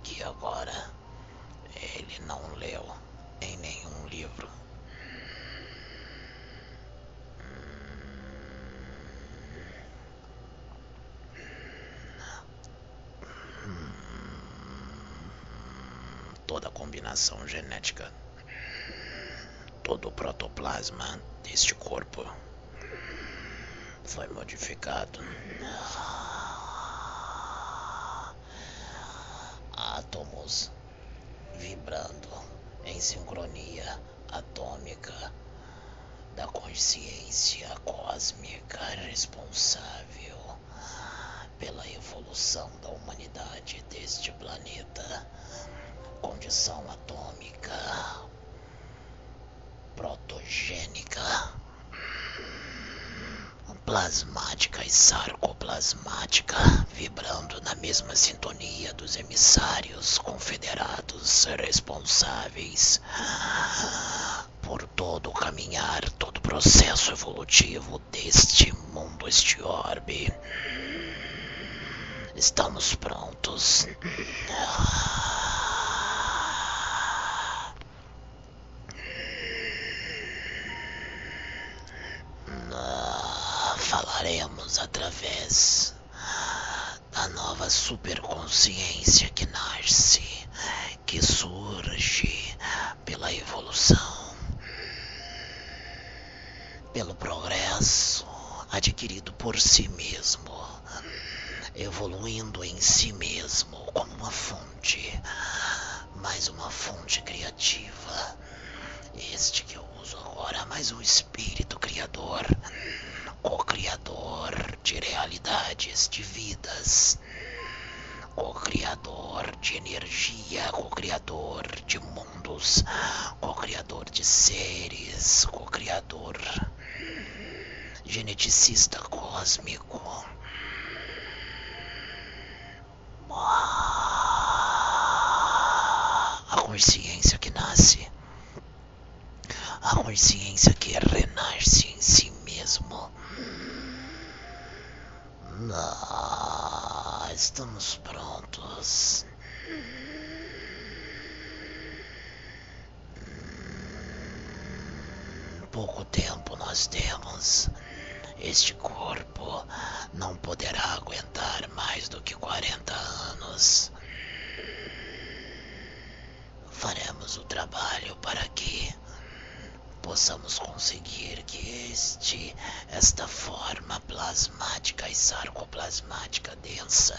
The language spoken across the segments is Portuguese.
aqui agora. Ele não leu em nenhum livro. Toda a combinação genética, todo o protoplasma deste corpo foi modificado. Átomos vibrando em sincronia atômica da consciência cósmica responsável pela evolução da humanidade deste planeta. Condição atômica protogênica plasmática e sarcoplasmática, vibrando na mesma sintonia dos emissários confederados responsáveis por todo o caminhar, todo o processo evolutivo deste mundo, este orbe. Estamos prontos. Falaremos através da nova superconsciência que nasce, que surge pela evolução, pelo progresso adquirido por si mesmo, evoluindo em si mesmo como uma fonte, mais uma fonte criativa. Este que eu uso agora, mais um espírito criador co-criador de realidades, de vidas, co-criador de energia, co-criador de mundos, co-criador de seres, co-criador geneticista cósmico. A consciência que nasce, a consciência que renasce em si mesmo ah, estamos prontos. Pouco tempo nós temos. Este corpo não poderá aguentar mais do que 40 anos. Faremos o trabalho para que possamos conseguir que este, esta forma plasmática e sarcoplasmática densa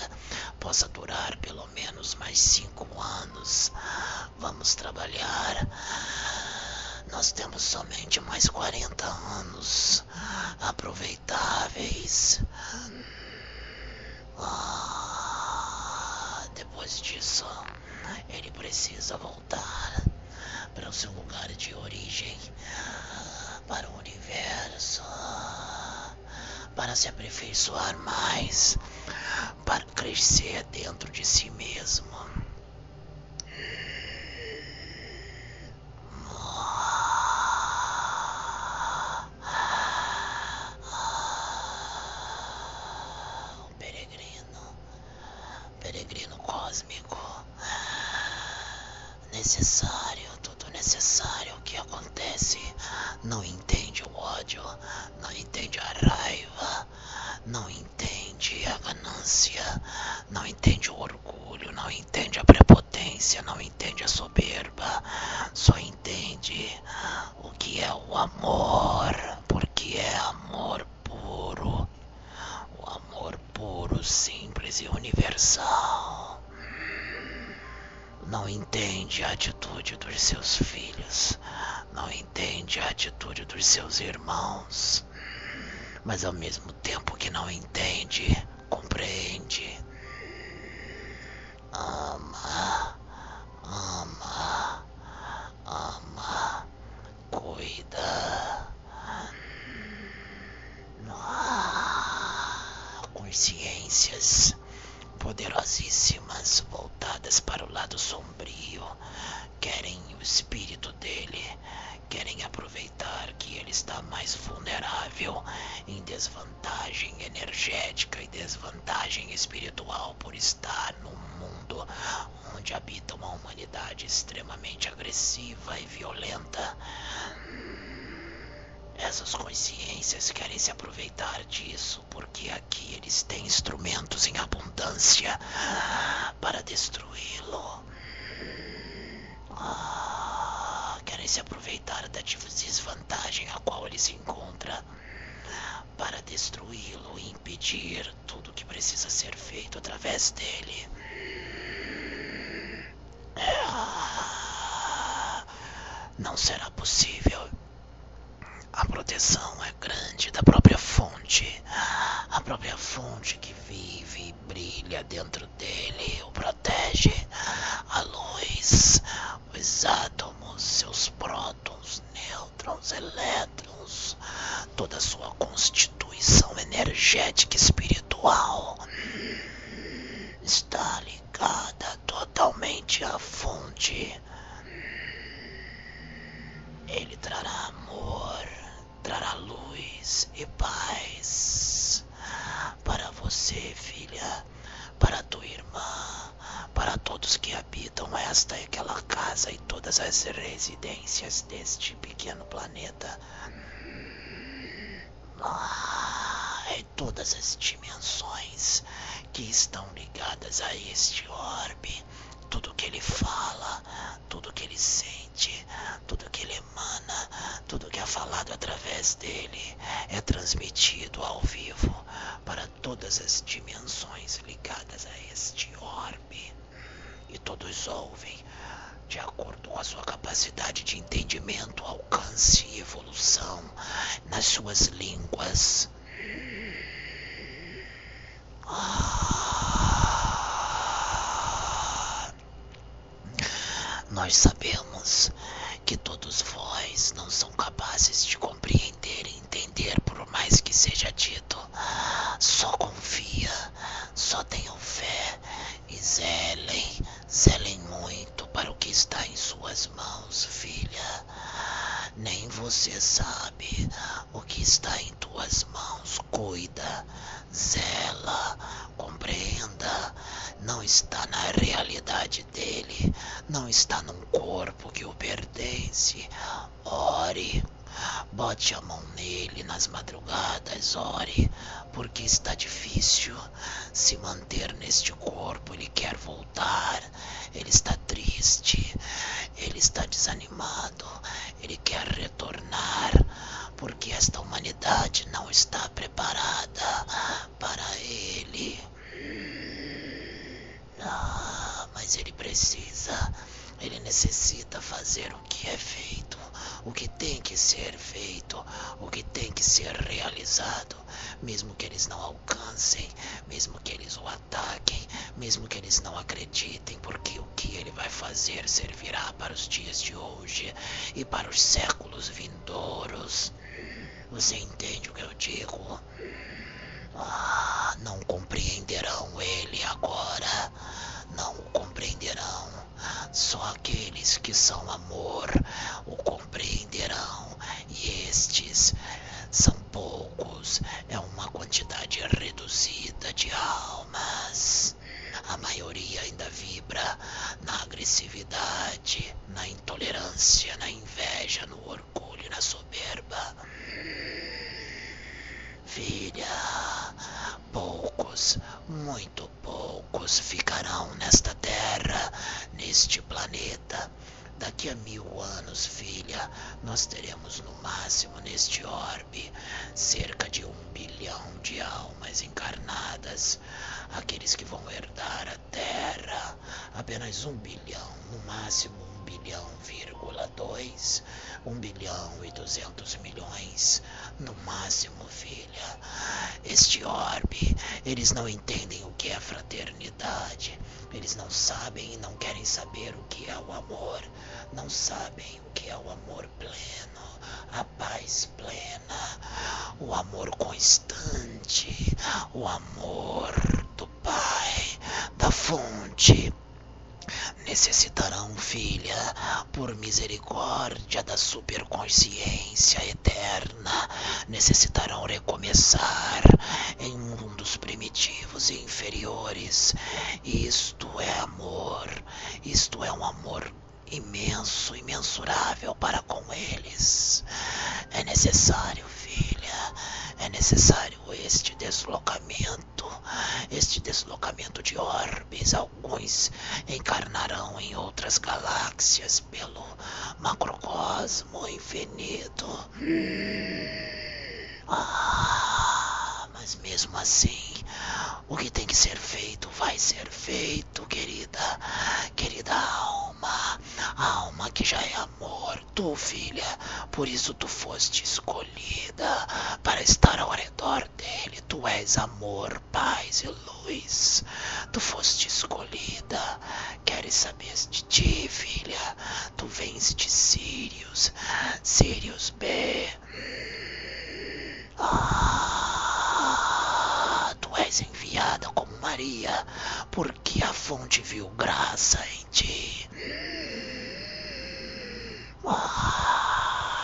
possa durar pelo menos mais cinco anos. Vamos trabalhar. Nós temos somente mais 40 anos aproveitáveis. Ah, depois disso, ele precisa voltar o seu lugar de origem, para o universo, para se aperfeiçoar mais, para crescer dentro de si mesmo. Um peregrino, peregrino cósmico necessário, necessário que acontece. Não entende o ódio, não entende a raiva, não entende a ganância, não entende o orgulho, não entende a prepotência, não entende a soberba, só entende o que é o amor, porque é amor puro, o amor puro, simples e universal não entende a atitude dos seus filhos, não entende a atitude dos seus irmãos, mas ao mesmo tempo que não entende, compreende. Ama, ama, ama, cuida. Ah, consciências poderosíssimas voltadas para o lado sombrio, querem o espírito dele, querem aproveitar que ele está mais vulnerável, em desvantagem energética e desvantagem espiritual por estar num mundo mundo, onde habita uma humanidade extremamente agressiva e violenta. Essas consciências querem se aproveitar disso porque aqui eles têm instrumentos em abundância para destruí-lo. Ah, querem se aproveitar da desvantagem a qual ele se encontra para destruí-lo e impedir tudo que precisa ser feito através dele. Ah, não será possível. A proteção é grande da própria fonte. A própria fonte que vive e brilha dentro dele o protege. A luz, os átomos, seus prótons, nêutrons, elétrons, toda a sua constituição energética espiritual está ligada totalmente à fonte. Ele trará amor trará luz e paz para você, filha, para tua irmã, para todos que habitam esta e aquela casa e todas as residências deste pequeno planeta. Ah, e todas as dimensões que estão ligadas a este orbe tudo que ele fala, tudo que ele sente, tudo que ele emana, tudo que é falado através dele é transmitido ao vivo para todas as dimensões ligadas a este orbe. E todos ouvem de acordo com a sua capacidade de entendimento, alcance e evolução nas suas línguas. Ah. Nós sabemos que todos vós não são capazes de compreender e entender por mais que seja dito. Só confia, só tenham fé e zelem, zelem muito para o que está em suas mãos, filha. Nem você sabe o que está em tuas mãos. Cuida, zela, compreenda. Não está na realidade dele, não está num corpo que o pertence. Ore, bote a mão nele nas madrugadas, ore, porque está difícil se manter neste corpo. Ele quer voltar, ele está triste, ele está desanimado, ele quer retornar, porque esta humanidade não está preparada para ele. Ah, mas ele precisa, ele necessita fazer o que é feito, o que tem que ser feito, o que tem que ser realizado, mesmo que eles não alcancem, mesmo que eles o ataquem, mesmo que eles não acreditem, porque o que ele vai fazer servirá para os dias de hoje e para os séculos vindouros. Você entende o que eu digo? Ah, não compreenderão ele agora. Não o compreenderão. Só aqueles que são amor o compreenderão. E estes são poucos. É uma quantidade reduzida de almas. A maioria ainda vibra na agressividade, na intolerância, na inveja, no orgulho, na soberba. Filha, poucos, muito poucos ficarão nesta terra, neste planeta. Daqui a mil anos, filha, nós teremos no máximo neste orbe cerca de um bilhão de almas encarnadas. Aqueles que vão herdar a Terra, apenas um bilhão, no máximo bilhão, vírgula dois, um bilhão e duzentos milhões, no máximo, filha. Este orbe, eles não entendem o que é fraternidade. Eles não sabem e não querem saber o que é o amor. Não sabem o que é o amor pleno, a paz plena, o amor constante, o amor do Pai, da fonte necessitarão, filha, por misericórdia da superconsciência eterna, necessitarão recomeçar em mundos primitivos e inferiores. Isto é amor, isto é um amor imenso, imensurável para com eles. É necessário, é necessário este deslocamento, este deslocamento de orbes. Alguns encarnarão em outras galáxias pelo macrocosmo infinito. Ah, mas mesmo assim, o que tem que ser feito vai ser feito, querida, querida alma, alma que já é amor, tu filha, por isso tu foste escolhida para estar ao redor dele, tu és amor, paz e luz, tu foste escolhida, queres saber de ti, filha, tu vens de Sirius, Sirius B. Ah, tu és enviada Maria, porque a fonte viu graça em ti. Ah,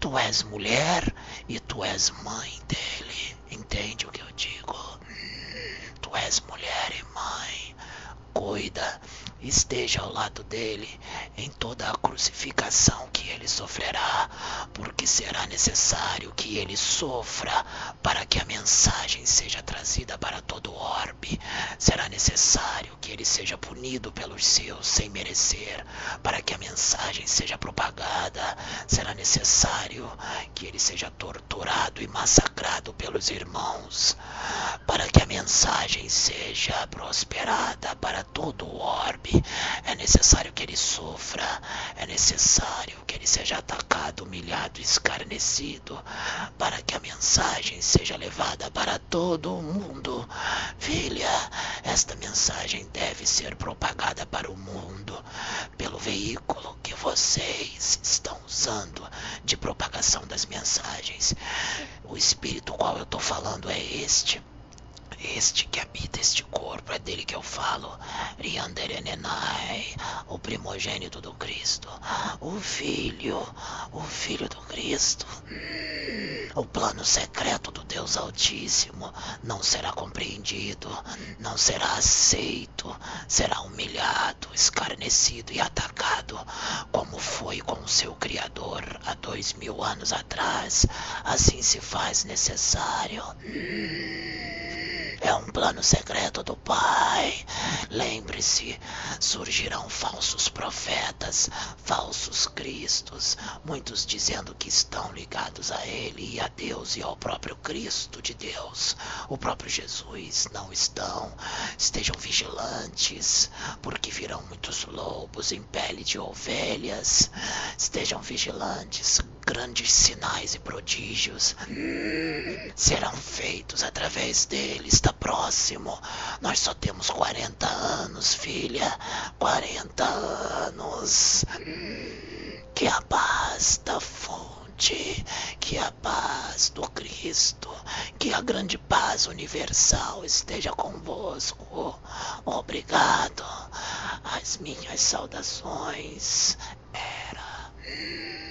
tu és mulher e tu és mãe dele. Entende o que eu digo? Tu és mulher e mãe. Cuida esteja ao lado dele em toda a crucificação que ele sofrerá, porque será necessário que ele sofra para que a mensagem seja trazida para todo o orbe. Será necessário que ele seja punido pelos seus sem merecer, para que a mensagem seja propagada. Será necessário que ele seja torturado e massacrado pelos irmãos, para que a mensagem seja prosperada para todo o orbe é necessário que ele sofra, é necessário que ele seja atacado, humilhado, escarnecido, para que a mensagem seja levada para todo o mundo. Filha, esta mensagem deve ser propagada para o mundo pelo veículo que vocês estão usando de propagação das mensagens. O espírito qual eu estou falando é este. Este que habita este corpo, é dele que eu falo. Rianderenenai, o primogênito do Cristo, o Filho, o Filho do Cristo. O plano secreto do Deus Altíssimo não será compreendido, não será aceito, será humilhado, escarnecido e atacado, como foi com o seu Criador há dois mil anos atrás. Assim se faz necessário. É um plano secreto do Pai. Lembre-se, surgirão falsos profetas, falsos cristos, muitos dizendo que estão ligados a Ele e a Deus e ao próprio Cristo de Deus. O próprio Jesus não estão. Estejam vigilantes, porque virão muitos lobos em pele de ovelhas. Estejam vigilantes, grandes sinais e prodígios serão feitos através dele. Está próximo. Nós só temos 40 anos, filha. 40 anos. Que a paz da fonte, que a paz do Cristo, que a grande paz universal esteja convosco. Obrigado. As minhas saudações. Era.